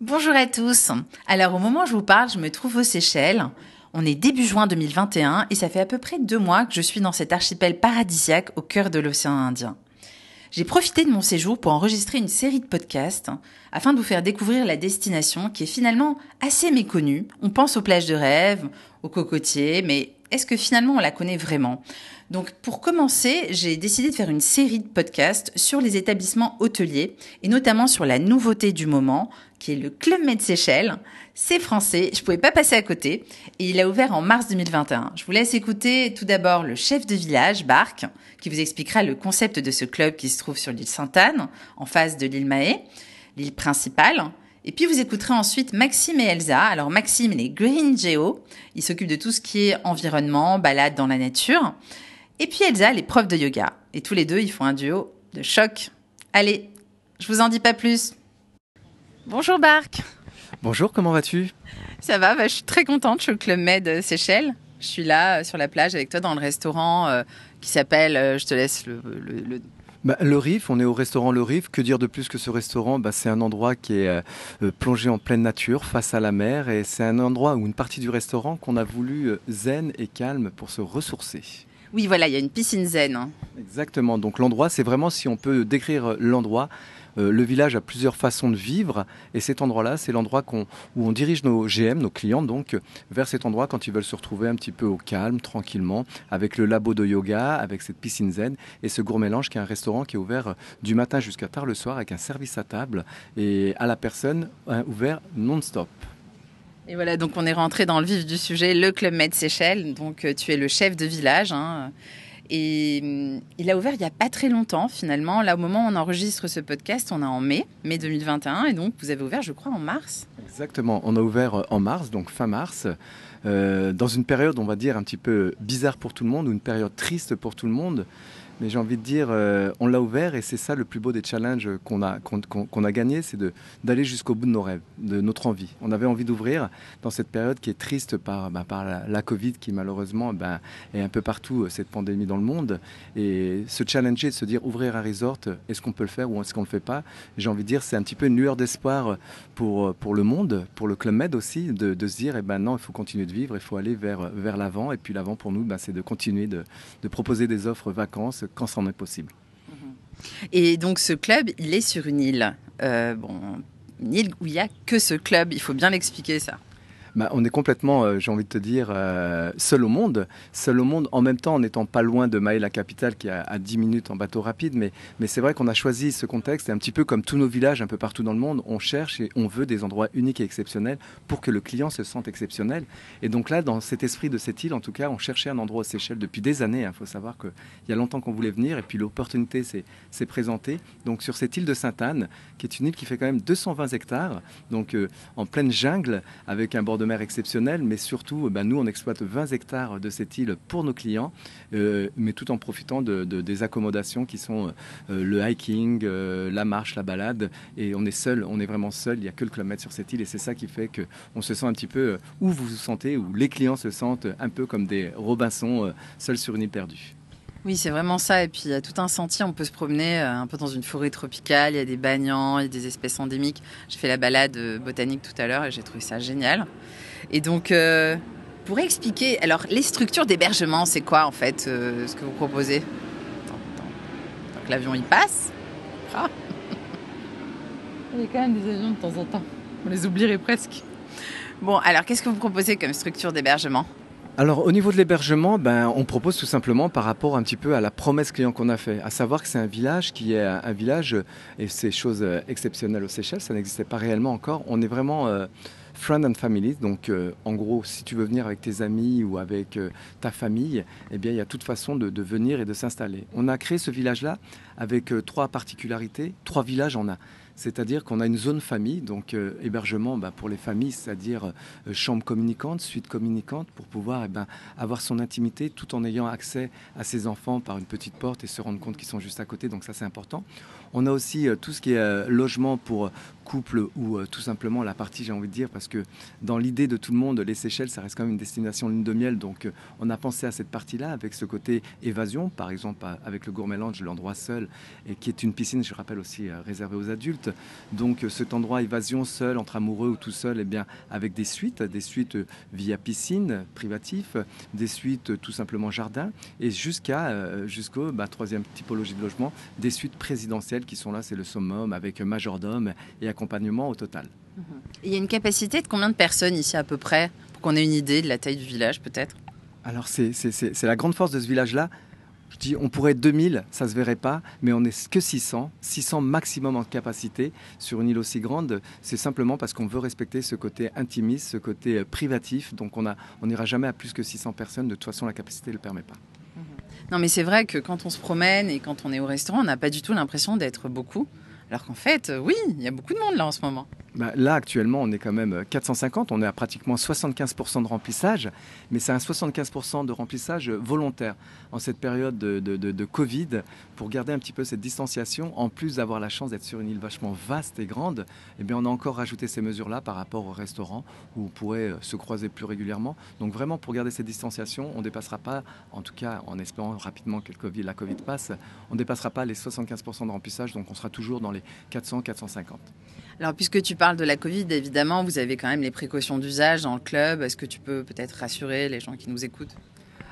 Bonjour à tous. Alors au moment où je vous parle, je me trouve aux Seychelles. On est début juin 2021 et ça fait à peu près deux mois que je suis dans cet archipel paradisiaque au cœur de l'océan Indien. J'ai profité de mon séjour pour enregistrer une série de podcasts afin de vous faire découvrir la destination qui est finalement assez méconnue. On pense aux plages de rêve, aux cocotiers, mais est-ce que finalement on la connaît vraiment? Donc pour commencer, j'ai décidé de faire une série de podcasts sur les établissements hôteliers et notamment sur la nouveauté du moment qui est le Club Med Seychelles. C'est français, je pouvais pas passer à côté et il a ouvert en mars 2021. Je vous laisse écouter tout d'abord le chef de village, Barc, qui vous expliquera le concept de ce club qui se trouve sur l'île Sainte-Anne, en face de l'île Mahé, l'île principale. Et puis vous écouterez ensuite Maxime et Elsa. Alors Maxime, il est Green Geo. Il s'occupe de tout ce qui est environnement, balade dans la nature. Et puis Elsa, elle est prof de yoga. Et tous les deux, ils font un duo de choc. Allez, je vous en dis pas plus. Bonjour Barc. Bonjour, comment vas-tu? Ça va, bah, je suis très contente. Je suis au Club Med Seychelles. Je suis là euh, sur la plage avec toi dans le restaurant euh, qui s'appelle, euh, je te laisse le, le, le... Bah, le Riff, on est au restaurant Le Riff. Que dire de plus que ce restaurant? Bah, C'est un endroit qui est euh, euh, plongé en pleine nature, face à la mer, et c'est un endroit ou une partie du restaurant qu'on a voulu euh, zen et calme pour se ressourcer. Oui, voilà, il y a une piscine zen. hein. Exactement. Donc l'endroit, c'est vraiment si on peut décrire l'endroit. Euh, le village a plusieurs façons de vivre et cet endroit-là, c'est l'endroit où on dirige nos GM, nos clients, donc vers cet endroit quand ils veulent se retrouver un petit peu au calme, tranquillement, avec le labo de yoga, avec cette piscine zen et ce gourmet mélange qui est un restaurant qui est ouvert euh, du matin jusqu'à tard le soir avec un service à table et à la personne euh, ouvert non-stop. Et voilà, donc on est rentré dans le vif du sujet, le Club Med Seychelles. Donc tu es le chef de village. hein. Et hum, il a ouvert il n'y a pas très longtemps finalement. Là, au moment où on enregistre ce podcast, on est en mai, mai 2021. Et donc vous avez ouvert, je crois, en mars. Exactement, on a ouvert euh, en mars, donc fin mars, euh, dans une période, on va dire, un petit peu bizarre pour tout le monde, ou une période triste pour tout le monde. Mais j'ai envie de dire, euh, on l'a ouvert et c'est ça le plus beau des challenges qu'on a, qu'on, qu'on a gagné, c'est d'aller jusqu'au bout de nos rêves, de notre envie. On avait envie d'ouvrir dans cette période qui est triste par, bah, par la, Covid qui malheureusement bah, est un peu partout, euh, cette pandémie dans le monde. Et se challenger, se dire ouvrir un resort, est-ce qu'on peut le faire ou est-ce qu'on ne le fait pas? J'ai envie de dire, c'est un petit peu une lueur d'espoir pour, pour le monde, pour le Club Med aussi, de, de se dire, eh ben non, il faut continuer de vivre, il faut aller vers, vers l'avant. Et puis l'avant pour nous, ben, c'est de continuer de, de proposer des offres vacances quand c'en est possible. Et donc ce club, il est sur une île. Euh, bon, une île où il n'y a que ce club. Il faut bien l'expliquer ça. Bah, on est complètement, euh, j'ai envie de te dire, euh, seul au monde. Seul au monde, en même temps, en n'étant pas loin de Maé, la capitale, qui est à, à 10 minutes en bateau rapide. Mais, c'est vrai qu'on a choisi ce contexte. Et un petit peu comme tous nos villages un peu partout dans le monde, on cherche et on veut des endroits uniques et exceptionnels pour que le client se sente exceptionnel. Et donc là, dans cet esprit de cette île, en tout cas, on cherchait un endroit aux Seychelles depuis des années. Il faut savoir qu'il y a longtemps qu'on voulait venir. Et puis l'opportunité s'est s'est présentée. Donc sur cette île de Sainte-Anne, qui est une île qui fait quand même 220 hectares, donc euh, en pleine jungle, avec un bord de mer exceptionnel, mais surtout, euh, ben, nous, on exploite 20 hectares de cette île pour nos clients, euh, mais tout en profitant de, de- des accommodations qui sont euh, le hiking, euh, la marche, la balade, et on est seul, on est vraiment seul, il n'y a que le kilomètre sur cette île, et c'est ça qui fait qu'on se sent un petit peu, où vous vous sentez, où les clients se sentent un peu comme des Robinson euh, seuls sur une île perdue. Oui, c'est vraiment ça. Et puis il y a tout un sentier. On peut se promener euh, un peu dans une forêt tropicale. Il y a des bagnants, il y a des espèces endémiques. J'ai fait la balade euh, botanique tout à l'heure et j'ai trouvé ça génial. Et donc, euh, pour expliquer, alors les structures d'hébergement, c'est quoi en fait euh, ce que vous proposez? Attends, attends. Tant que l'avion il passe. Ah. Il y a quand même des avions de temps en temps. On les oublierait presque. Bon, alors qu'est-ce que vous proposez comme structure d'hébergement? Alors au niveau de l'hébergement, ben, on propose tout simplement par rapport un petit peu à la promesse client qu'on a fait, à savoir que c'est un village qui est un village, euh, et c'est chose euh, exceptionnelle aux Seychelles, ça n'existait pas réellement encore, on est vraiment euh, friend and family, donc en gros si tu veux venir avec tes amis ou avec ta famille, eh bien il y a toute façon de, venir et de s'installer. On a créé ce village-là avec trois particularités, trois villages en un. C'est-à-dire qu'on a une zone famille, donc euh, hébergement bah, pour les familles, c'est-à-dire euh, chambre communicante, suite communicante, pour pouvoir eh ben, avoir son intimité tout en ayant accès à ses enfants par une petite porte et se rendre compte qu'ils sont juste à côté, donc ça c'est important. On a aussi euh, tout ce qui est euh, logement pour couple ou tout simplement la partie, j'ai envie de dire, parce que dans l'idée de tout le monde, les Seychelles, ça reste quand même une destination lune de miel. Donc on a pensé à cette partie-là avec ce côté évasion, par exemple avec le Gourmet l'endroit seul, et qui est une piscine, je rappelle aussi, réservée aux adultes. Donc cet endroit évasion seul, entre amoureux ou tout seul, et eh bien, avec des suites, des suites via piscine, privatif, des suites tout simplement jardin, et jusqu'à jusqu'au bah, troisième typologie de logement, des suites présidentielles qui sont là, c'est le summum, avec majordome et accompagnement au total. Mhm. Il y a une capacité de combien de personnes ici à peu près, pour qu'on ait une idée de la taille du village peut-être? Alors c'est la grande force de ce village-là. Je dis, on pourrait être 2000, ça se verrait pas, mais on n'est que 600, 600 maximum en capacité sur une île aussi grande. C'est simplement parce qu'on veut respecter ce côté intimiste, ce côté euh, privatif. Donc on n'ira jamais à plus que 600 personnes. De toute façon, la capacité ne le permet pas. Non, mais c'est vrai que quand on se promène et quand on est au restaurant, on n'a pas du tout l'impression d'être beaucoup. Alors qu'en fait, euh, oui, il y a beaucoup de monde là en ce moment. Bah, là, actuellement, on est quand même 450, on est à pratiquement 75% de remplissage, mais c'est un 75% de remplissage volontaire en cette période de, Covid pour garder un petit peu cette distanciation. En plus d'avoir la chance d'être sur une île vachement vaste et grande, eh bien, on a encore rajouté ces mesures-là par rapport au restaurant où on pourrait euh, se croiser plus régulièrement. Donc vraiment, pour garder cette distanciation, on ne dépassera pas, en tout cas en espérant rapidement que la Covid passe, on ne dépassera pas les 75% de remplissage, donc on sera toujours dans les 400-450. Alors, puisque tu parles de la Covid, évidemment, vous avez quand même les précautions d'usage dans le club. Est-ce que tu peux peut-être rassurer les gens qui nous écoutent?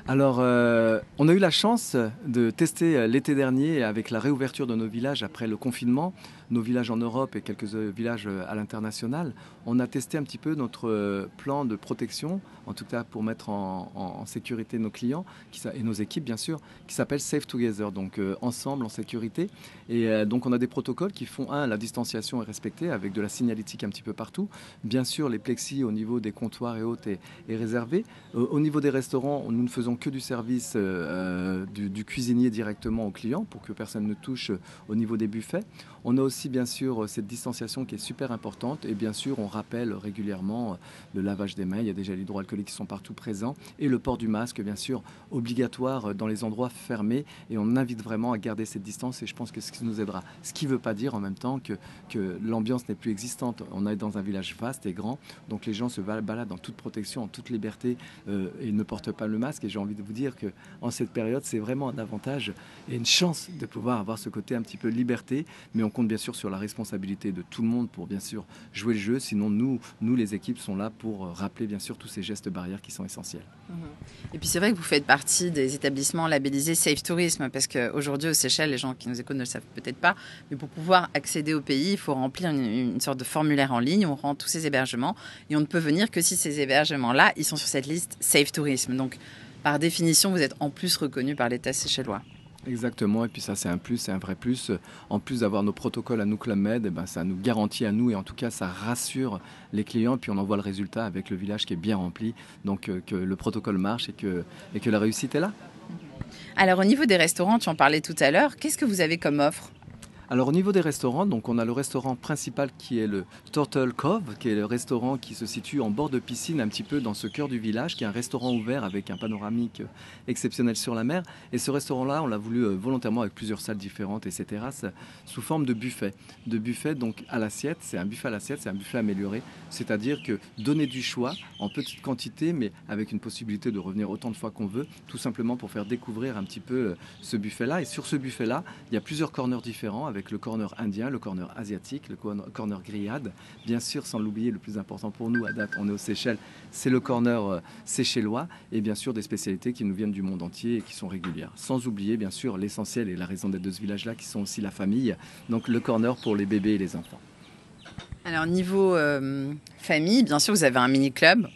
Alors, euh, on a eu la chance de tester euh, l'été dernier avec la réouverture de nos villages après le confinement nos villages en Europe et quelques euh, villages euh, à l'international, on a testé un petit peu notre euh, plan de protection, en tout cas pour mettre en, sécurité nos clients et nos équipes bien sûr, qui s'appelle Safe Together, donc ensemble en sécurité. Et donc on a des protocoles qui font, un, la distanciation est respectée avec de la signalétique un petit peu partout. Bien sûr, les plexis au niveau des comptoirs et autres est, réservé. au niveau des restaurants, nous ne faisons que du service du, du, cuisinier directement aux clients pour que personne ne touche au niveau des buffets. On a aussi bien sûr cette distanciation qui est super importante. Et bien sûr on rappelle régulièrement euh, le lavage des mains, il y a déjà les hydroalcooliques qui sont partout présents. Et le port du masque bien sûr obligatoire dans les endroits fermés. Et on invite vraiment à garder cette distance. Et je pense que ce qui nous aidera. Ce qui ne veut pas dire en même temps que, que l'ambiance n'est plus existante. On est dans un village vaste et grand. Donc les gens se baladent en toute protection, en toute liberté euh, et ne portent pas le masque. Et j'ai envie de vous dire que en cette période c'est vraiment un avantage et une chance de pouvoir avoir ce côté un petit peu liberté. Mais on compte bien sûr sur la responsabilité de tout le monde pour bien sûr jouer le jeu. Sinon, nous, nous les équipes, sont là pour euh, rappeler bien sûr tous ces gestes barrières qui sont essentiels. Mhm. Et puis c'est vrai que vous faites partie des établissements labellisés Safe Tourisme parce qu'aujourd'hui aux Seychelles, les gens qui nous écoutent ne le savent peut-être pas, mais pour pouvoir accéder au pays, il faut remplir une, sorte de formulaire en ligne. On rend tous ces hébergements et on ne peut venir que si ces hébergements-là, ils sont sur cette liste Safe Tourisme. Donc par définition, vous êtes en plus reconnu par l'État séchellois. Exactement, et puis ça c'est un plus, c'est un vrai plus. En plus d'avoir nos protocoles à nous Club Med, eh ben, ça nous garantit à nous et en tout cas ça rassure les clients. Et puis on en voit le résultat avec le village qui est bien rempli, donc euh, que le protocole marche et que, et que la réussite est là. Alors au niveau des restaurants, tu en parlais tout à l'heure, qu'est-ce que vous avez comme offre? Alors au niveau des restaurants, donc on a le restaurant principal qui est le Turtle Cove, qui est le restaurant qui se situe en bord de piscine, un petit peu dans ce cœur du village, qui est un restaurant ouvert avec un panoramique exceptionnel sur la mer. Et ce restaurant-là, on l'a voulu euh, volontairement avec plusieurs salles différentes et ses terrasses sous forme de buffet. De buffet donc à l'assiette, c'est un buffet à l'assiette, c'est un buffet amélioré, c'est-à-dire que donner du choix en petite quantité, mais avec une possibilité de revenir autant de fois qu'on veut, tout simplement pour faire découvrir un petit peu euh, ce buffet-là. Et sur ce buffet-là, il y a plusieurs corners différents le corner indien, le corner asiatique, le corner grillade. Bien sûr, sans l'oublier, le plus important pour nous à date, on est aux Seychelles, c'est le corner euh, séchellois et bien sûr des spécialités qui nous viennent du monde entier et qui sont régulières. Sans oublier bien sûr l'essentiel et la raison d'être de ce village-là qui sont aussi la famille, donc le corner pour les bébés et les enfants. Alors niveau euh, famille, bien sûr, vous avez un mini-club,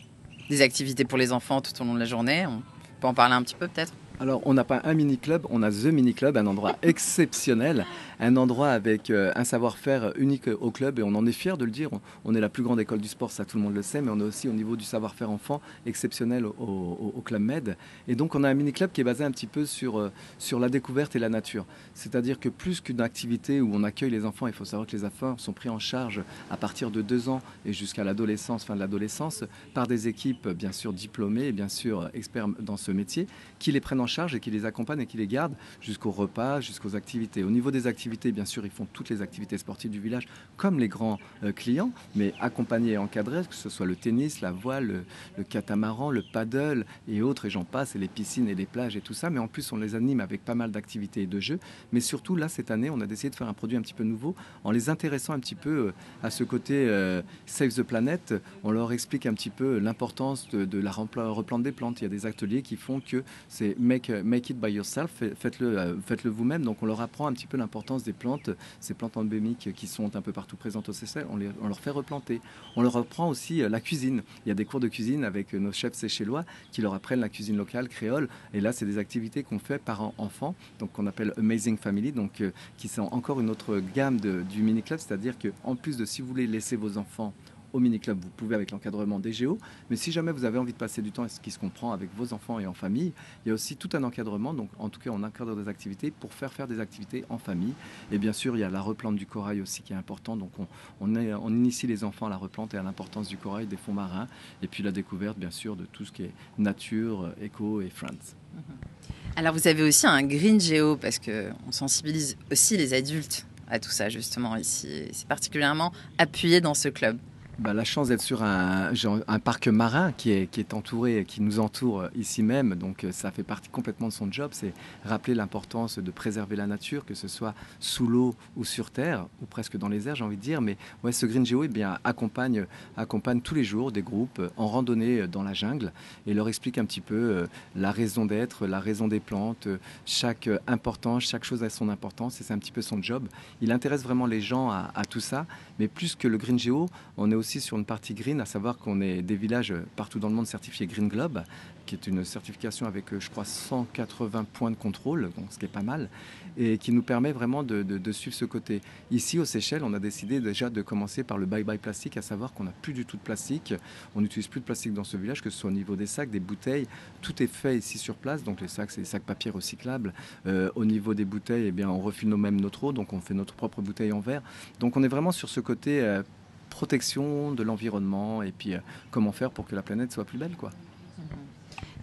des activités pour les enfants tout au long de la journée. On peut en parler un petit peu peut-être? Alors, on n'a pas un mini-club, on a The Mini-Club, un endroit exceptionnel, un endroit avec euh, un savoir-faire unique au club et on en est fier de le dire. On, est la plus grande école du sport, ça tout le monde le sait, mais on est aussi au niveau du savoir-faire enfant exceptionnel au, Club Med. Et donc, on a un mini-club qui est basé un petit peu sur, euh, sur la découverte et la nature. C'est-à-dire que plus qu'une activité où on accueille les enfants, il faut savoir que les enfants sont pris en charge à partir de deux ans et jusqu'à l'adolescence, fin de l'adolescence, par des équipes bien sûr diplômées et bien sûr experts dans ce métier, qui les prennent en charge et qui les accompagnent et qui les gardent jusqu'au repas, jusqu'aux activités. Au niveau des activités, activités. Bien sûr, ils font toutes les activités sportives du village, comme les grands euh, clients, mais accompagnés et encadrés, que ce soit le tennis, la voile, le, catamaran, le paddle et autres, et j'en passe, et les piscines et les plages et tout ça. Mais en plus, on les anime avec pas mal d'activités et de jeux. Mais surtout, là, cette année, on a décidé de faire un produit un petit peu nouveau en les intéressant un petit peu euh, à ce côté euh, Save the Planet. On leur explique un petit peu l'importance de, la replante des plantes. Il y a des ateliers qui font que c'est make, make it by yourself, faites-le faites -le vous-même. Donc on leur apprend un petit peu l'importance des plantes, ces plantes endémiques qui sont un peu partout présentes au Seychelles, on, on leur fait replanter. On leur apprend aussi euh, la cuisine. Il y a des cours de cuisine avec nos chefs séchellois qui leur apprennent la cuisine locale, créole. Et là, c'est des activités qu'on fait par enfant, donc qu'on appelle Amazing Family, donc euh, qui sont encore une autre gamme du mini club, c'est-à-dire qu'en plus de si vous voulez laisser vos enfants au mini-club, vous pouvez avec l'encadrement des géos. Mais si jamais vous avez envie de passer du temps, ce qui se comprend avec vos enfants et en famille, il y a aussi tout un encadrement. Donc, en tout cas, on encadre des activités pour faire faire des activités en famille. Et bien sûr, il y a la replante du corail aussi qui est important. Donc, on, on, initie les enfants à la replante et à l'importance du corail, des fonds marins. Et puis la découverte, bien sûr, de tout ce qui est nature, éco et friends. Mm-hmm. Alors, vous avez aussi un green géo parce qu'on sensibilise aussi les adultes à tout ça, justement, ici. C'est particulièrement appuyé dans ce club. Bah, la chance d'être sur un, un, parc marin qui est, qui est entouré, qui nous entoure ici même. Donc euh, ça fait partie complètement de son job. C'est rappeler l'importance de préserver la nature, que ce soit sous l'eau ou sur terre, ou presque dans les airs, j'ai envie de dire. Mais ouais, ce Green Geo eh bien, accompagne, accompagne tous les jours des groupes en randonnée dans la jungle et leur explique un petit peu euh, la raison d'être, la raison des plantes, chaque importance, chaque chose a son importance et c'est un petit peu son job. Il intéresse vraiment les gens à, à tout ça. Mais plus que le Green Geo, on est aussi sur une partie green, à savoir qu'on est des villages partout dans le monde certifiés Green Globe, qui est une certification avec, euh, je crois, 180 points de contrôle, ce qui est pas mal, et qui nous permet vraiment de, suivre ce côté. Ici, aux Seychelles, on a décidé déjà de commencer par le bye-bye plastique, à savoir qu'on n'a plus du tout de plastique. On n'utilise plus de plastique dans ce village, que ce soit au niveau des sacs, des bouteilles. Tout est fait ici sur place. Donc les sacs, c'est des sacs papier recyclables. Euh, au niveau des bouteilles, eh bien, on refile nous-mêmes notre eau, donc on fait notre propre bouteille en verre. Donc on est vraiment sur ce côté euh, protection de l'environnement et puis euh, comment faire pour que la planète soit plus belle. quoi.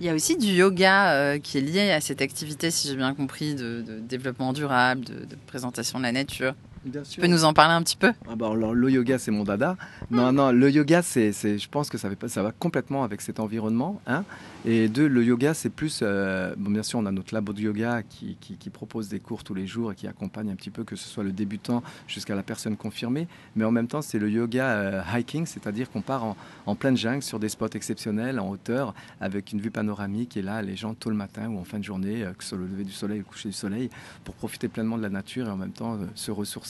Il y a aussi du yoga euh, qui est lié à cette activité, si j'ai bien compris, de, développement durable, de, présentation de la nature. Tu peux nous en parler un petit peu? Ah bah alors, Le yoga, c'est mon dada. Non, non, le yoga, c'est, je pense que ça, fait, ça va complètement avec cet environnement. Hein et deux, le yoga, c'est plus. Euh, bon, bien sûr, on a notre labo de yoga qui, qui, propose des cours tous les jours et qui accompagne un petit peu, que ce soit le débutant jusqu'à la personne confirmée. Mais en même temps, c'est le yoga euh, hiking, c'est-à-dire qu'on part en, en, pleine jungle sur des spots exceptionnels, en hauteur, avec une vue panoramique. Et là, les gens, tôt le matin ou en fin de journée, euh, que ce soit le lever du soleil ou le coucher du soleil, pour profiter pleinement de la nature et en même temps se ressourcer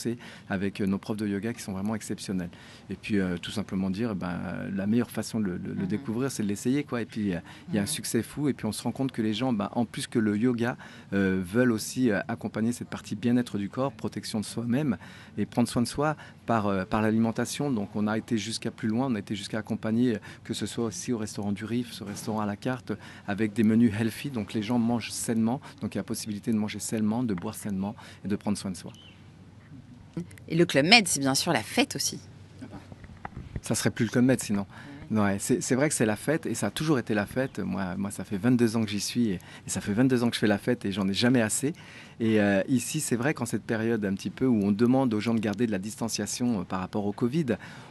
avec nos profs de yoga qui sont vraiment exceptionnels. Et puis, tout simplement dire, ben, la meilleure façon de le, le, mm-hmm. découvrir, c'est de l'essayer. Quoi. Et puis, il y a un succès fou. Et puis on se rend compte que les gens, bah, en plus que le yoga, euh, veulent aussi euh, accompagner cette partie bien-être du corps, protection de soi-même et prendre soin de soi par, euh, par l'alimentation. Donc on a été jusqu'à plus loin, on a été jusqu'à accompagner, que ce soit aussi au restaurant du Rif, ce restaurant à la carte, avec des menus healthy. Donc les gens mangent sainement. Donc il y a la possibilité de manger sainement, de boire sainement et de prendre soin de soi. Et le Club Med, c'est bien sûr la fête aussi. Ça serait plus le Club Med sinon. Ouais, c'est vrai que c'est la fête et ça a toujours été la fête. Moi, moi ça fait 22 ans que j'y suis et, ça fait 22 ans que je fais la fête et j'en ai jamais assez. Et euh, ici, c'est vrai qu'en cette période un petit peu où on demande aux gens de garder de la distanciation euh, par rapport au Covid,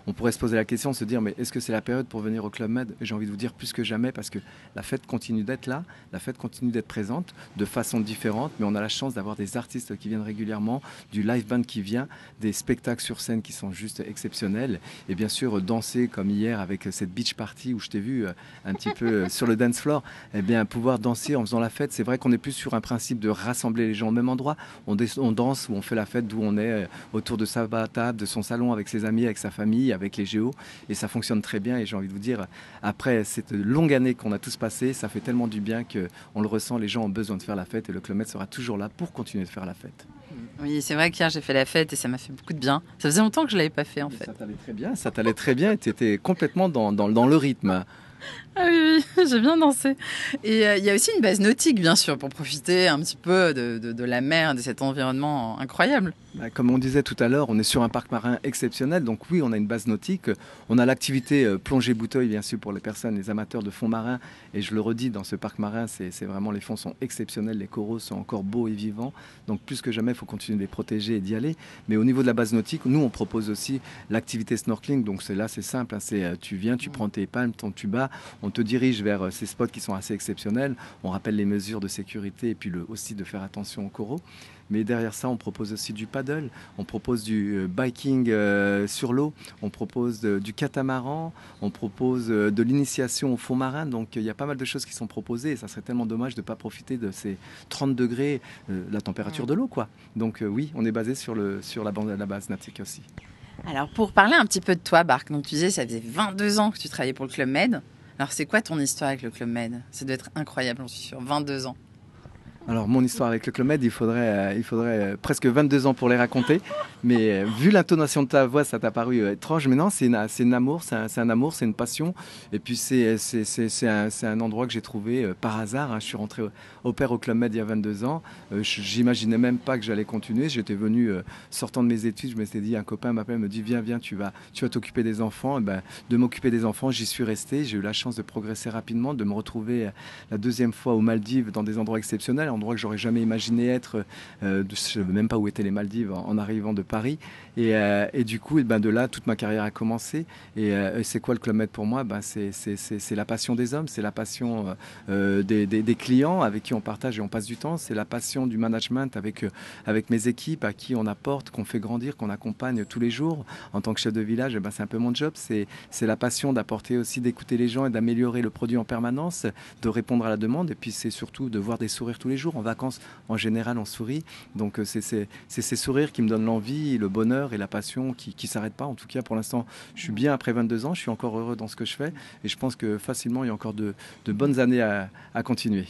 on pourrait se poser la question, se dire mais est-ce que c'est la période pour venir au Club Med? J'ai envie de vous dire plus que jamais parce que la fête continue d'être là, la fête continue d'être présente de façon différente, mais on a la chance d'avoir des artistes qui viennent régulièrement, du live band qui vient, des spectacles sur scène qui sont juste exceptionnels, et bien sûr danser comme hier avec cette beach party où je t'ai vu euh, un petit peu sur le dance floor, eh bien pouvoir danser en faisant la fête, c'est vrai qu'on est plus sur un principe de rassembler les gens même endroit. On, danse ou on fait la fête d'où on est, euh, autour de sa table, de son salon, avec ses amis, avec sa famille, avec les géos. Et ça fonctionne très bien. Et j'ai envie de vous dire, après cette longue année qu'on a tous passée, ça fait tellement du bien qu'on le ressent. Les gens ont besoin de faire la fête et le Club sera toujours là pour continuer de faire la fête. Oui, c'est vrai qu'hier j'ai fait la fête et ça m'a fait beaucoup de bien. Ça faisait longtemps que je ne l'avais pas fait en fait. Ça t'allait très bien, ça t'allait très bien et tu étais complètement dans, dans, dans le rythme. Ah oui, oui j'ai bien dansé. Et euh, il y a aussi une base nautique, bien sûr, pour profiter un petit peu de, de, de la mer, de cet environnement incroyable. Bah, comme on disait tout à l'heure, on est sur un parc marin exceptionnel. Donc oui, on a une base nautique. On a l'activité euh, plongée bouteille, bien sûr, pour les personnes, les amateurs de fonds marins. Et je le redis, dans ce parc marin, c'est vraiment les fonds sont exceptionnels. Les coraux sont encore beaux et vivants. Donc plus que jamais, il faut continuer de les protéger et d'y aller. Mais au niveau de la base nautique, nous, on propose aussi l'activité snorkeling. Donc c'est là, c'est simple. Hein. euh, tu viens, tu prends tes palmes, ton tuba, on te dirige vers euh, ces spots qui sont assez exceptionnels. On rappelle les mesures de sécurité et puis aussi de faire attention aux coraux. Mais derrière ça, on propose aussi du paddle, on propose du euh, biking euh, sur l'eau, on propose du catamaran, on propose euh, de l'initiation au fond marin. Donc il y a pas mal de choses qui sont proposées et ça serait tellement dommage de ne pas profiter de ces 30 degrés, la température de l'eau. quoi. Donc oui, on est basé sur, le, sur la, bande, la base nautique aussi. Alors pour parler un petit peu de toi, Barc, donc tu disais ça faisait 22 ans que tu travaillais pour le Club Med. Alors c'est quoi ton histoire avec le Club Med? Ça doit être incroyable, j'en suis sûr. 22 ans. Alors mon histoire avec le Club il faudrait, euh, il faudrait euh, presque 22 ans pour les raconter. Mais euh, vu l'intonation de ta voix, ça t'a paru étrange. Mais non, c'est un amour, c'est un, amour, c'est une passion. Et puis c'est un, un, endroit que j'ai trouvé par hasard. Hein. Je suis rentré au, père au Club il y a 22 ans. J'imaginais même pas que j'allais continuer. J'étais venu, sortant de mes études, je m'étais dit, un copain m'appelle, me dit, viens, viens, tu vas tu vas t'occuper des enfants. ben, de m'occuper des enfants, j'y suis resté. J'ai eu la chance de progresser rapidement, de me retrouver la deuxième fois aux Maldives dans des endroits exceptionnels endroit que j'aurais jamais imaginé être. Euh, je ne savais même pas où étaient les Maldives en, arrivant de Paris. Et, euh, et du coup, et ben de là, toute ma carrière a commencé. Et, euh, c'est quoi le Club Med pour moi? Ben c'est, la passion des hommes, c'est la passion des, clients avec qui on partage et on passe du temps. C'est la passion du management avec, avec mes équipes à qui on apporte, qu'on fait grandir, qu'on accompagne tous les jours. En tant que chef de village, ben c'est un peu mon job. C'est la passion d'apporter aussi, d'écouter les gens et d'améliorer le produit en permanence, de répondre à la demande. Et puis c'est surtout de voir des sourires tous les jours en vacances, en général, on sourit. Donc euh, c'est ces sourires qui me donnent l'envie, le bonheur et la passion qui ne s'arrêtent pas. En tout cas, pour l'instant, je suis bien après 22 ans, je suis encore heureux dans ce que je fais. Et je pense que facilement, il y a encore de, bonnes années à, continuer.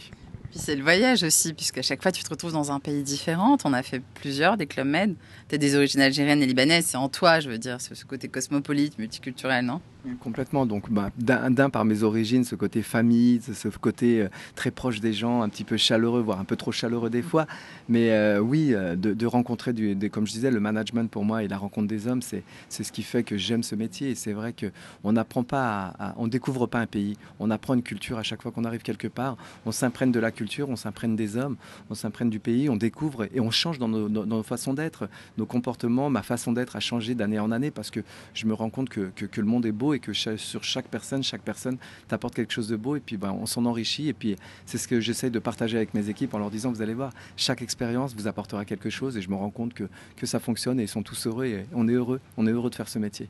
Puis c'est le voyage aussi, puisqu'à chaque fois tu te retrouves dans un pays différent. On a fait plusieurs, des clubs med. Tu as des origines algériennes et libanaises, c'est en toi, je veux dire, ce côté cosmopolite, multiculturel, non? Complètement. Donc, bah, d'un par mes origines, ce côté famille, ce côté euh, très proche des gens, un petit peu chaleureux, voire un peu trop chaleureux des fois. Mais euh, oui, euh, de, rencontrer, du, comme je disais, le management pour moi et la rencontre des hommes, c'est ce qui fait que j'aime ce métier. Et c'est vrai qu'on n'apprend pas, à, on découvre pas un pays. On apprend une culture à chaque fois qu'on arrive quelque part. On s'imprègne de la culture, on s'imprègne des hommes, on s'imprègne du pays, on découvre et on change dans nos, nos, façons d'être, nos comportements. Ma façon d'être a changé d'année en année parce que je me rends compte que, que, que le monde est beau et que sur chaque personne, chaque personne t'apporte quelque chose de beau et puis ben, on s'en enrichit. Et puis c'est ce que j'essaye de partager avec mes équipes en leur disant, vous allez voir, chaque expérience vous apportera quelque chose et je me rends compte que, que ça fonctionne et ils sont tous heureux et on est heureux, on est heureux de faire ce métier.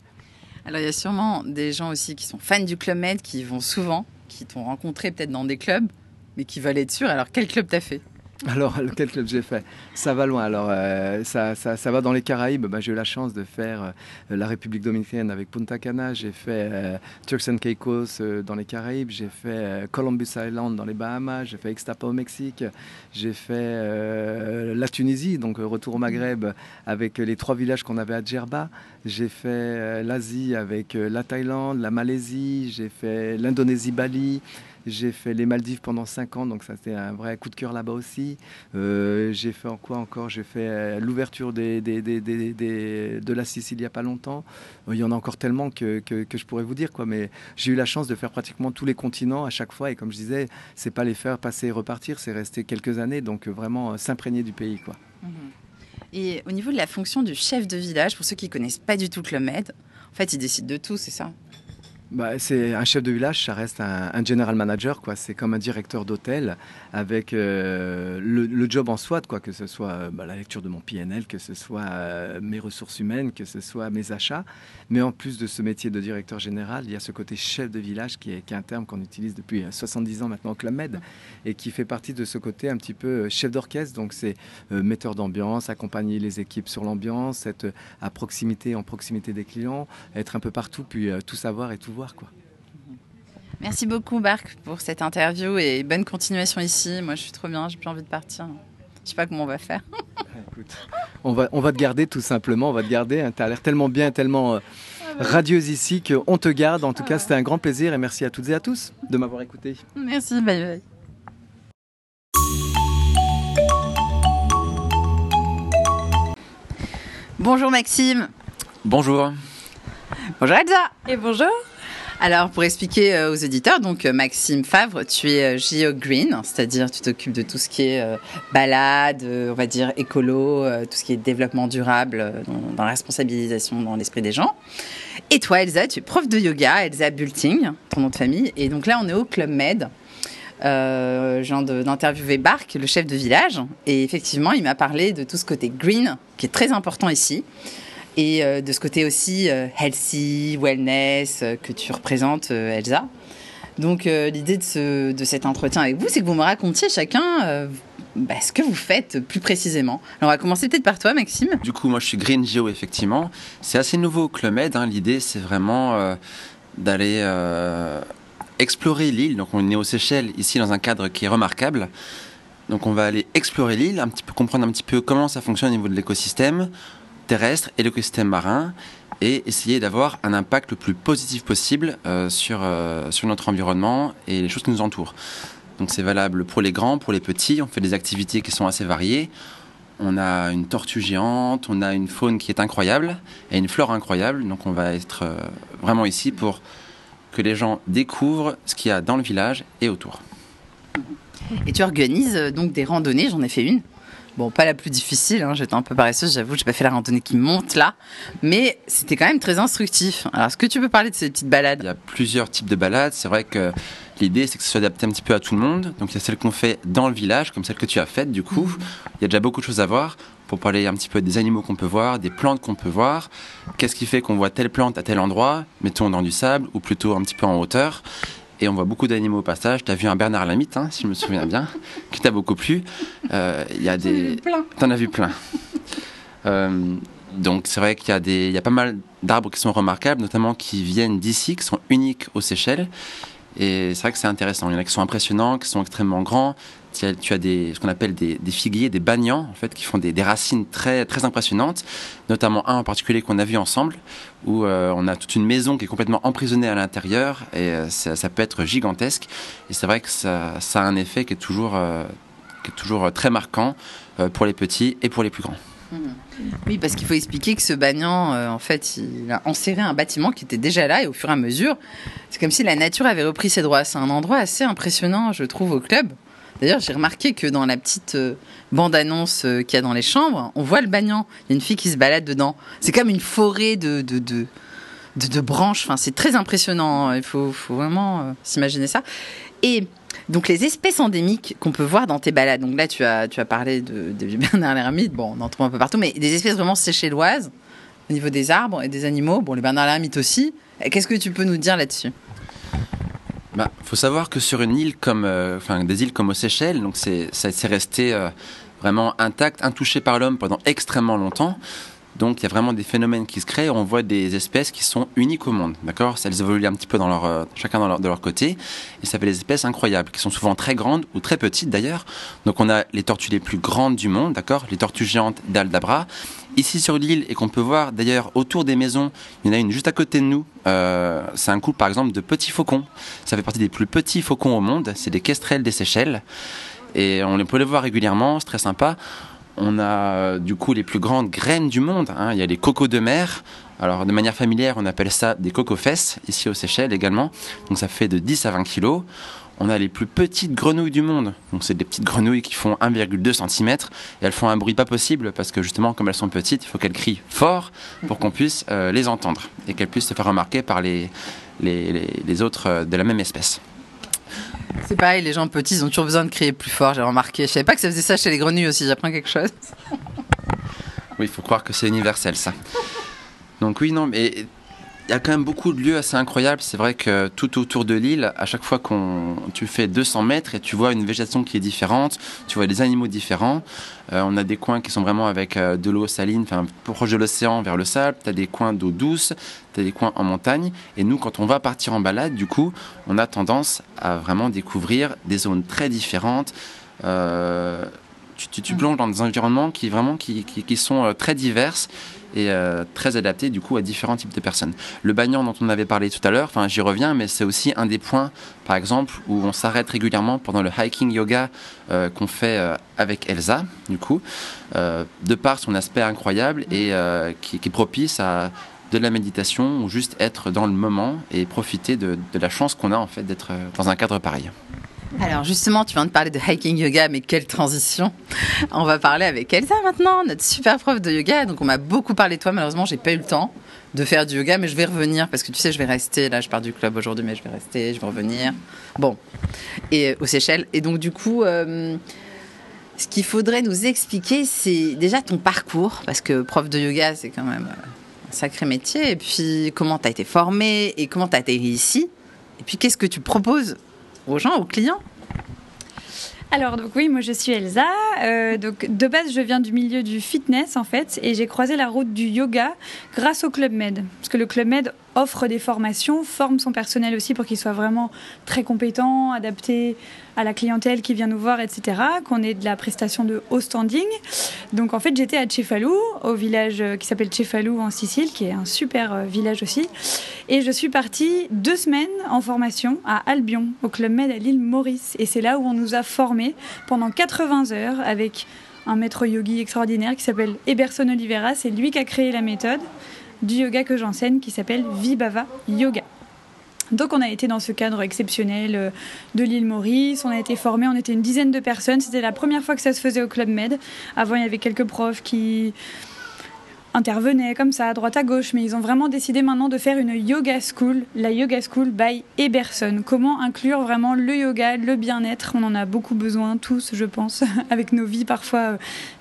Alors il y a sûrement des gens aussi qui sont fans du Club Med, qui vont souvent, qui t'ont rencontré peut-être dans des clubs, mais qui veulent être sûrs. Alors quel club t'as fait? Alors, quel club j'ai fait? Ça va loin. Alors, euh, ça, va dans les Caraïbes. Bah, j'ai eu la chance de faire euh, la République dominicaine avec Punta Cana. J'ai fait euh, Turks and Caicos dans les Caraïbes. J'ai fait Columbus Island dans les Bahamas. J'ai fait Ixtapa au Mexique. J'ai fait la Tunisie, donc retour au Maghreb avec les trois villages qu'on avait à Djerba. J'ai fait l'Asie avec la Thaïlande, la Malaisie. J'ai fait l'Indonésie, Bali. J'ai fait les Maldives pendant 5 ans, donc ça c'était un vrai coup de cœur là-bas aussi. Euh, j'ai fait en quoi encore? J'ai fait euh, l'ouverture de la Sicile il n'y a pas longtemps. Euh, il y en a encore tellement que, que, je pourrais vous dire, quoi. mais j'ai eu la chance de faire pratiquement tous les continents à chaque fois. Et comme je disais, c'est pas les faire passer et repartir, c'est rester quelques années, donc vraiment s'imprégner du pays. Quoi. Mhm. Et au niveau de la fonction du chef de village, pour ceux qui connaissent pas du tout Med, en fait, il décide de tout, c'est ça? Bah, c'est un chef de village, ça reste un, general manager, quoi. C'est comme un directeur d'hôtel avec euh, le, job en soi, quoi, que ce soit bah, la lecture de mon PNL, que ce soit euh, mes ressources humaines, que ce soit mes achats. Mais en plus de ce métier de directeur général, il y a ce côté chef de village qui est, qui est un terme qu'on utilise depuis 70 ans maintenant au Club Med et qui fait partie de ce côté un petit peu chef d'orchestre. Donc c'est metteur d'ambiance, accompagner les équipes sur l'ambiance, être à proximité, en proximité des clients, être un peu partout, puis tout savoir et tout Quoi. Merci beaucoup, Barc, pour cette interview et bonne continuation ici. Moi, je suis trop bien, j'ai plus envie de partir. Je sais pas comment on va faire. on, va, on va te garder tout simplement, on va te garder. Hein. Tu as l'air tellement bien, tellement. Euh, ah radieuse ici qu'on te garde. En tout cas, c'était un grand plaisir et merci à toutes et à tous de m'avoir écouté. Merci, bye bye. Bonjour Maxime. Bonjour. Bonjour Elsa. Et bonjour. Alors, pour expliquer euh, aux éditeurs, donc euh, Maxime Favre, tu es euh, Geo Green, c'est-à-dire tu t'occupes de tout ce qui est balade, on va dire écolo, tout ce qui est développement durable dans, dans la responsabilisation dans l'esprit des gens. Et toi, Elsa, tu es prof de yoga, Elsa Bulting, ton nom de famille. Et donc là, on est au Club Med. Euh, je viens d'interviewer Bark, le chef de village, et effectivement, il m'a parlé de tout ce côté green, qui est très important ici, et euh, de ce côté aussi euh, healthy, wellness, euh, que tu représentes, Elsa. Donc, l'idée de, ce- de cet entretien avec vous, c'est que vous me racontiez chacun bah, ce que vous faites plus précisément. Alors, on va commencer peut-être par toi, Maxime. Du coup, moi je suis Green Geo, effectivement. C'est assez nouveau au Club Med. hein. L'idée, c'est vraiment d'aller explorer l'île. Donc, on est aux Seychelles, ici, dans un cadre qui est remarquable. Donc, on va aller explorer l'île, un petit peu comprendre un petit peu comment ça fonctionne au niveau de l'écosystème terrestre et l'écosystème marin, et essayer d'avoir un impact le plus positif possible euh, sur, euh, sur notre environnement et les choses qui nous entourent. Donc, c'est valable pour les grands, pour les petits. On fait des activités qui sont assez variées. On a une tortue géante, on a une faune qui est incroyable et une flore incroyable. Donc on va être euh, vraiment ici pour que les gens découvrent ce qu'il y a dans le village et autour. Et tu organises donc des randonnées, j'en ai fait une. Bon, pas la plus difficile, hein, j'étais un peu paresseuse, j'avoue, j'ai pas fait la randonnée qui monte là, mais c'était quand même très instructif. Alors, est-ce que tu peux parler de ces petites Il balades y a plusieurs types de balades. C'est vrai que l'idée c'est que ce soit adapté un petit peu à tout le monde. Donc il y a celles qu'on fait dans le village, comme celle que tu as faite du coup. Il y a déjà beaucoup de choses à voir pour parler un petit peu des animaux qu'on peut voir, des plantes qu'on peut voir. Qu'est-ce qui fait qu'on voit telle plante à tel endroit, mettons dans du sable ou plutôt un petit peu en hauteur. Et on voit beaucoup d'animaux au passage. Tu as vu un Bernard Lamite, hein, si je me souviens bien, qui t'a beaucoup plu. Euh, Il y a des... T'en as vu plein. Euh, donc c'est vrai qu'il y a des, il y a pas mal d'arbres qui sont remarquables, notamment qui viennent d'ici, qui sont uniques aux Seychelles. Et c'est vrai que c'est intéressant. Il y en a qui sont impressionnants, qui sont extrêmement grands. Tu as, ce qu'on appelle des, figuiers, des bagnans, en fait, qui font des, racines très, très impressionnantes. Notamment un en particulier qu'on a vu ensemble, où euh, on a toute une maison qui est complètement emprisonnée à l'intérieur, et euh, ça, peut être gigantesque. Et c'est vrai que ça, a un effet qui est toujours, euh, qui est toujours très marquant pour les petits et pour les plus grands. Oui, parce qu'il faut expliquer que ce bagnant, euh, en fait, il a enserré un bâtiment qui était déjà là et au fur et à mesure, c'est comme si la nature avait repris ses droits. C'est un endroit assez impressionnant, je trouve, au club. D'ailleurs, j'ai remarqué que dans la petite euh, bande-annonce euh, qu'il y a dans les chambres, on voit le bagnant. Il y a une fille qui se balade dedans. C'est comme une forêt de, de, de, branches. Enfin, c'est très impressionnant. Il faut, faut vraiment s'imaginer ça. Et donc, les espèces endémiques qu'on peut voir dans tes balades. Donc là, tu as, tu as parlé de, de Bernard l'ermite. Bon, on en trouve un peu partout, mais des espèces vraiment séchelloises au niveau des arbres et des animaux. Bon, les Bernard l'ermite aussi. Qu'est-ce que tu peux nous dire là-dessus? Bah, faut savoir que sur une île comme, euh, enfin, des îles comme aux Seychelles, donc c'est, ça c'est resté euh, vraiment intact, intouché par l'homme pendant extrêmement longtemps. Donc il y a vraiment des phénomènes qui se créent. On voit des espèces qui sont uniques au monde, d'accord? Elles évoluent un petit peu dans leur, euh, chacun dans leur, de leur côté, et ça fait des espèces incroyables, qui sont souvent très grandes ou très petites d'ailleurs. Donc on a les tortues les plus grandes du monde, d'accord? Les tortues géantes d'Aldabra. Ici sur l'île, et qu'on peut voir d'ailleurs autour des maisons, il y en a une juste à côté de nous. Euh, c'est un couple par exemple de petits faucons. Ça fait partie des plus petits faucons au monde. C'est des kestrels des Seychelles. Et on peut les voir régulièrement, c'est très sympa. On a euh, du coup les plus grandes graines du monde. hein. Il y a les cocos de mer. Alors de manière familière, on appelle ça des cocos-fesses, ici aux Seychelles également. Donc ça fait de 10 à 20 kilos. On a les plus petites grenouilles du monde. Donc c'est des petites grenouilles qui font 1,2 cm. Et elles font un bruit pas possible parce que justement, comme elles sont petites, il faut qu'elles crient fort pour qu'on puisse euh, les entendre et qu'elles puissent se faire remarquer par les- les autres euh, de la même espèce. C'est pareil, les gens petits, ils ont toujours besoin de crier plus fort, j'ai remarqué. Je savais pas que ça faisait ça chez les grenouilles aussi, j'apprends quelque chose. Oui, il faut croire que c'est universel ça. Donc oui, non, mais il y a quand même beaucoup de lieux assez incroyables. C'est vrai que tout autour de l'île, à chaque fois qu'on tu fais 200 mètres et tu vois une végétation qui est différente, tu vois des animaux différents. Euh, on a des coins qui sont vraiment avec euh, de l'eau saline, enfin proche de l'océan vers le sable. Tu as des coins d'eau douce, tu as des coins en montagne. Et nous, quand on va partir en balade, du coup, on a tendance à vraiment découvrir des zones très différentes. Euh, tu, tu, plonges dans des environnements qui vraiment qui, qui, qui sont très divers et euh, très adapté du coup à différents types de personnes. Le bagnan dont on avait parlé tout à l'heure, enfin j'y reviens, mais c'est aussi un des points, par exemple, où on s'arrête régulièrement pendant le hiking yoga euh, qu'on fait euh, avec Elsa, du coup, de par son aspect incroyable et qui, qui, est propice à de la méditation ou juste être dans le moment et profiter de, de la chance qu'on a en fait d'être dans un cadre pareil. Alors justement, tu viens de parler de hiking yoga, mais quelle transition On va parler avec Elsa maintenant, notre super prof de yoga. Donc on m'a beaucoup parlé de toi, malheureusement j'ai pas eu le temps de faire du yoga, mais je vais revenir parce que tu sais, je vais rester. Là, je pars du club aujourd'hui, mais je vais rester, je vais revenir. Bon, et euh, aux Seychelles. Et donc du coup, euh, ce qu'il faudrait nous expliquer, c'est déjà ton parcours, parce que prof de yoga, c'est quand même euh, un sacré métier. Et puis comment tu as été formé et comment tu as atterri ici. Et puis qu'est-ce que tu proposes aux gens, aux clients alors donc oui, moi je suis Elsa. Euh, donc de base, je viens du milieu du fitness en fait, et j'ai croisé la route du yoga grâce au Club Med, parce que le Club Med offre des formations, forme son personnel aussi pour qu'il soit vraiment très compétent, adapté à la clientèle qui vient nous voir, etc. Qu'on ait de la prestation de haut standing. Donc en fait, j'étais à Cefalù, au village qui s'appelle Cefalù en Sicile, qui est un super euh, village aussi. Et je suis partie deux semaines en formation à Albion, au Club Med à l'île Maurice. Et c'est là où on nous a formés pendant 80 heures avec un maître yogi extraordinaire qui s'appelle Eberson Oliveira. C'est lui qui a créé la méthode du yoga que j'enseigne qui s'appelle Vibhava Yoga. Donc on a été dans ce cadre exceptionnel euh, de l'île Maurice, on a été formés, on était une dizaine de personnes, c'était la première fois que ça se faisait au Club Med. Avant il y avait quelques profs qui intervenaient comme ça à droite à gauche, mais ils ont vraiment décidé maintenant de faire une yoga school, la yoga school by Eberson. Comment inclure vraiment le yoga, le bien-être? On en a beaucoup besoin tous, je pense, avec nos vies parfois euh,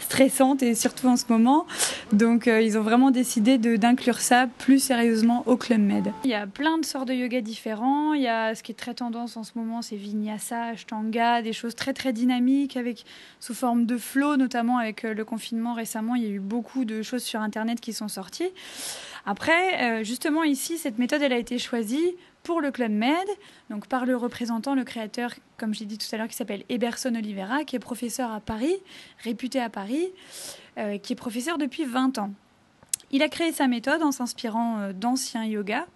stressantes et surtout en ce moment. Donc euh, ils ont vraiment décidé d'inclure ça plus sérieusement au Club Med. Il y a plein de sortes de yoga différents. Il y a ce qui est très tendance en ce moment, c'est Vinyasa, Ashtanga, des choses très très dynamiques avec sous forme de flow, notamment avec euh, le confinement récemment. Il y a eu beaucoup de choses sur Internet qui sont sortis. Après, euh, justement ici, cette méthode, elle a été choisie pour le Club Med, donc par le représentant, le créateur, comme j'ai dit tout à l'heure, qui s'appelle Eberson Oliveira, qui est professeur à Paris, réputé à Paris, euh, qui est professeur depuis 20 ans. Il a créé sa méthode en s'inspirant euh, d'anciens yogas.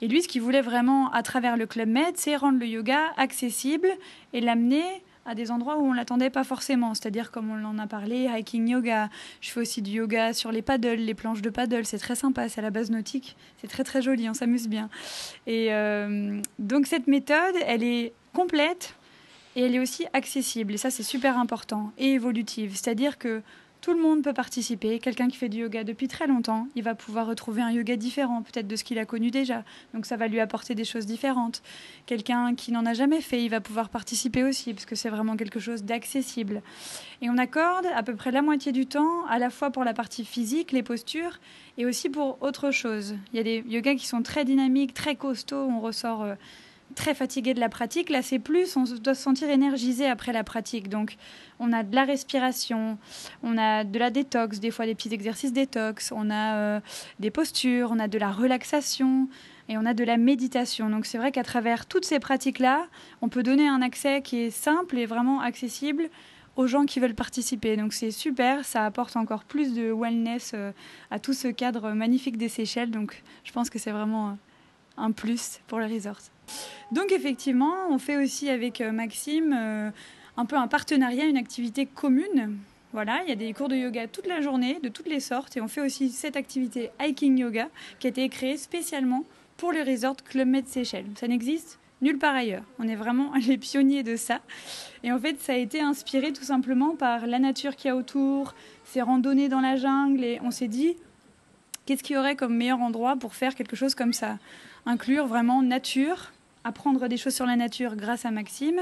Et lui, ce qu'il voulait vraiment à travers le Club Med, c'est rendre le yoga accessible et l'amener à des endroits où on l'attendait pas forcément, c'est-à-dire comme on en a parlé, hiking yoga. Je fais aussi du yoga sur les paddles, les planches de paddle, c'est très sympa, c'est à la base nautique, c'est très très joli, on s'amuse bien. Et euh, donc cette méthode, elle est complète et elle est aussi accessible, et ça c'est super important, et évolutive, c'est-à-dire que tout le monde peut participer. Quelqu'un qui fait du yoga depuis très longtemps, il va pouvoir retrouver un yoga différent, peut-être de ce qu'il a connu déjà. Donc ça va lui apporter des choses différentes. Quelqu'un qui n'en a jamais fait, il va pouvoir participer aussi, parce que c'est vraiment quelque chose d'accessible. Et on accorde à peu près la moitié du temps, à la fois pour la partie physique, les postures, et aussi pour autre chose. Il y a des yogas qui sont très dynamiques, très costauds, on ressort... Euh, très fatigué de la pratique. Là, c'est plus, on doit se sentir énergisé après la pratique. Donc, on a de la respiration, on a de la détox, des fois des petits exercices détox, on a euh, des postures, on a de la relaxation et on a de la méditation. Donc, c'est vrai qu'à travers toutes ces pratiques-là, on peut donner un accès qui est simple et vraiment accessible aux gens qui veulent participer. Donc c'est super, ça apporte encore plus de wellness euh, à tout ce cadre magnifique des Seychelles. Donc je pense que c'est vraiment un plus pour le resort. Donc effectivement, on fait aussi avec euh, Maxime euh, un peu un partenariat, une activité commune. Voilà, il y a des cours de yoga toute la journée, de toutes les sortes, et on fait aussi cette activité hiking yoga qui a été créée spécialement pour le resort Club Med Seychelles. Ça n'existe nulle part ailleurs. On est vraiment les pionniers de ça. Et en fait, ça a été inspiré tout simplement par la nature qu'il y a autour, ces randonnées dans la jungle, et on s'est dit, qu'est-ce qu'il y aurait comme meilleur endroit pour faire quelque chose comme ça? Inclure vraiment nature, apprendre des choses sur la nature grâce à Maxime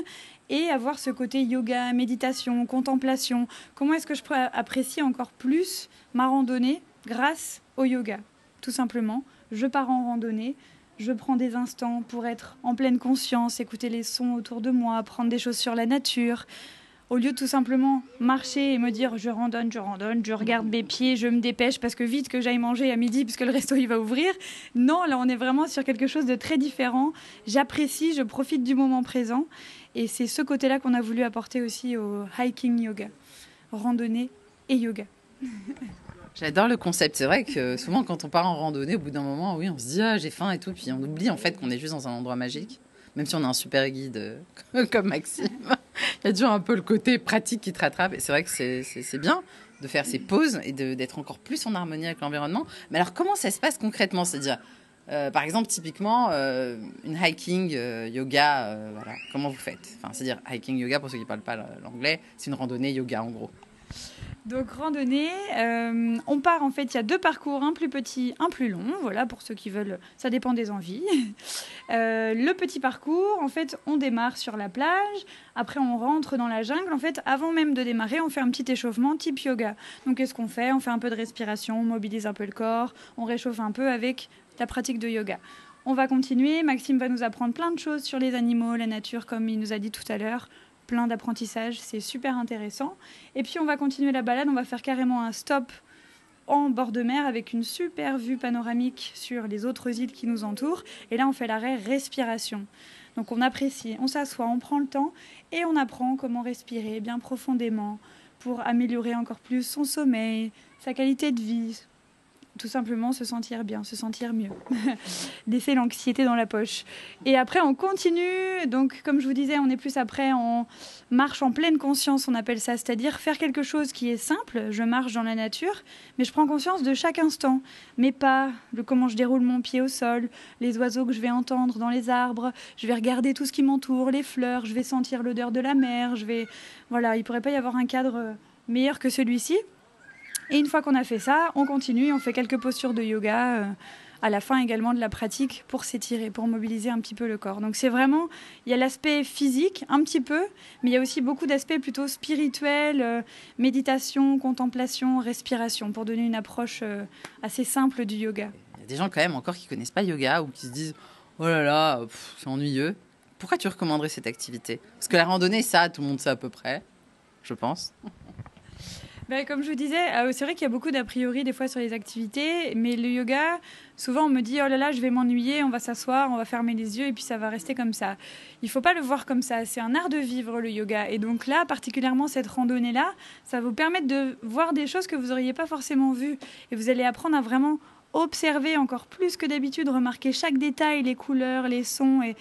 et avoir ce côté yoga, méditation, contemplation. Comment est-ce que je peux apprécier encore plus ma randonnée grâce au yoga? Tout simplement, je pars en randonnée, je prends des instants pour être en pleine conscience, écouter les sons autour de moi, apprendre des choses sur la nature, au lieu de tout simplement marcher et me dire je randonne, je randonne, je regarde mes pieds, je me dépêche parce que vite que j'aille manger à midi puisque le resto il va ouvrir. Non, là on est vraiment sur quelque chose de très différent. J'apprécie, je profite du moment présent et c'est ce côté-là qu'on a voulu apporter aussi au hiking yoga. randonnée et yoga. J'adore le concept. C'est vrai que souvent, quand on part en randonnée, au bout d'un moment, oui, on se dit ah j'ai faim et tout, puis on oublie en fait qu'on est juste dans un endroit magique. Même si on a un super guide euh, comme Maxime, il y a toujours un peu le côté pratique qui te rattrape. Et c'est vrai que c'est bien de faire ces pauses et d'être encore plus en harmonie avec l'environnement. Mais alors, comment ça se passe concrètement? C'est-à-dire, euh, par exemple, typiquement, euh, une hiking yoga, voilà, comment vous faites? Enfin, C'est-à-dire, hiking yoga, pour ceux qui ne parlent pas l'anglais, c'est une randonnée yoga en gros. Donc randonnée, euh, on part en fait, il y a deux parcours, un plus petit, un plus long, voilà pour ceux qui veulent, ça dépend des envies. Euh, le petit parcours, en fait, on démarre sur la plage, après on rentre dans la jungle, en fait, avant même de démarrer, on fait un petit échauffement type yoga. Donc qu'est-ce qu'on fait? On fait un peu de respiration, on mobilise un peu le corps, on réchauffe un peu avec la pratique de yoga. On va continuer, Maxime va nous apprendre plein de choses sur les animaux, la nature, comme il nous a dit tout à l'heure, plein d'apprentissage, c'est super intéressant. Et puis on va continuer la balade, on va faire carrément un stop en bord de mer avec une super vue panoramique sur les autres îles qui nous entourent. Et là, on fait l'arrêt respiration. Donc on apprécie, on s'assoit, on prend le temps et on apprend comment respirer bien profondément pour améliorer encore plus son sommeil, sa qualité de vie, tout simplement se sentir bien, se sentir mieux, laisser l'anxiété dans la poche. Et après, on continue. Donc, comme je vous disais, on est plus après en marche en pleine conscience, on appelle ça, c'est-à-dire faire quelque chose qui est simple. Je marche dans la nature, mais je prends conscience de chaque instant, mes pas, comment je déroule mon pied au sol, les oiseaux que je vais entendre dans les arbres. Je vais regarder tout ce qui m'entoure, les fleurs. Je vais sentir l'odeur de la mer. Je vais, voilà, il pourrait pas y avoir un cadre meilleur que celui-ci. Et une fois qu'on a fait ça, on continue, on fait quelques postures de yoga. Euh, à la fin également de la pratique pour s'étirer, pour mobiliser un petit peu le corps. Donc c'est vraiment, il y a l'aspect physique un petit peu, mais il y a aussi beaucoup d'aspects plutôt spirituels, euh, méditation, contemplation, respiration, pour donner une approche euh, assez simple du yoga. Il y a des gens quand même encore qui connaissent pas yoga ou qui se disent oh là là, c'est ennuyeux. Pourquoi tu recommanderais cette activité? Parce que la randonnée, ça, tout le monde sait à peu près, je pense. Ben, comme je vous disais, euh, c'est vrai qu'il y a beaucoup d'a priori des fois sur les activités, mais le yoga, souvent on me dit oh là là, je vais m'ennuyer, on va s'asseoir, on va fermer les yeux et puis ça va rester comme ça. Il faut pas le voir comme ça, c'est un art de vivre le yoga. Et donc là, particulièrement cette randonnée-là, ça vous permettre de voir des choses que vous n'auriez pas forcément vues. Et vous allez apprendre à vraiment observer encore plus que d'habitude, remarquer chaque détail, les couleurs, les sons et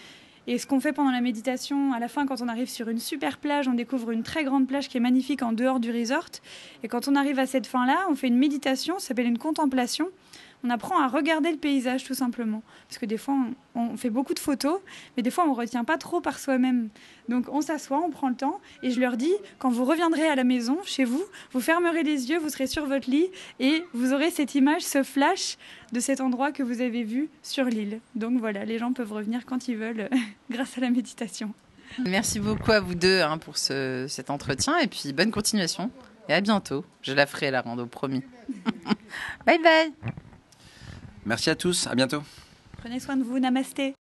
et ce qu'on fait pendant la méditation, à la fin, quand on arrive sur une super plage, on découvre une très grande plage qui est magnifique en dehors du resort. Et quand on arrive à cette fin-là, on fait une méditation, ça s'appelle une contemplation on apprend à regarder le paysage tout simplement. Parce que des fois, on, fait beaucoup de photos, mais des fois, on ne retient pas trop par soi-même. Donc, on s'assoit, on prend le temps, et je leur dis, quand vous reviendrez à la maison, chez vous, vous fermerez les yeux, vous serez sur votre lit, et vous aurez cette image, ce flash de cet endroit que vous avez vu sur l'île. Donc voilà, les gens peuvent revenir quand ils veulent grâce à la méditation. Merci beaucoup à vous deux hein, pour cet entretien, et puis bonne continuation. Et à bientôt. Je la ferai la rando, promis. bye bye Merci à tous, à bientôt. Prenez soin de vous, namasté.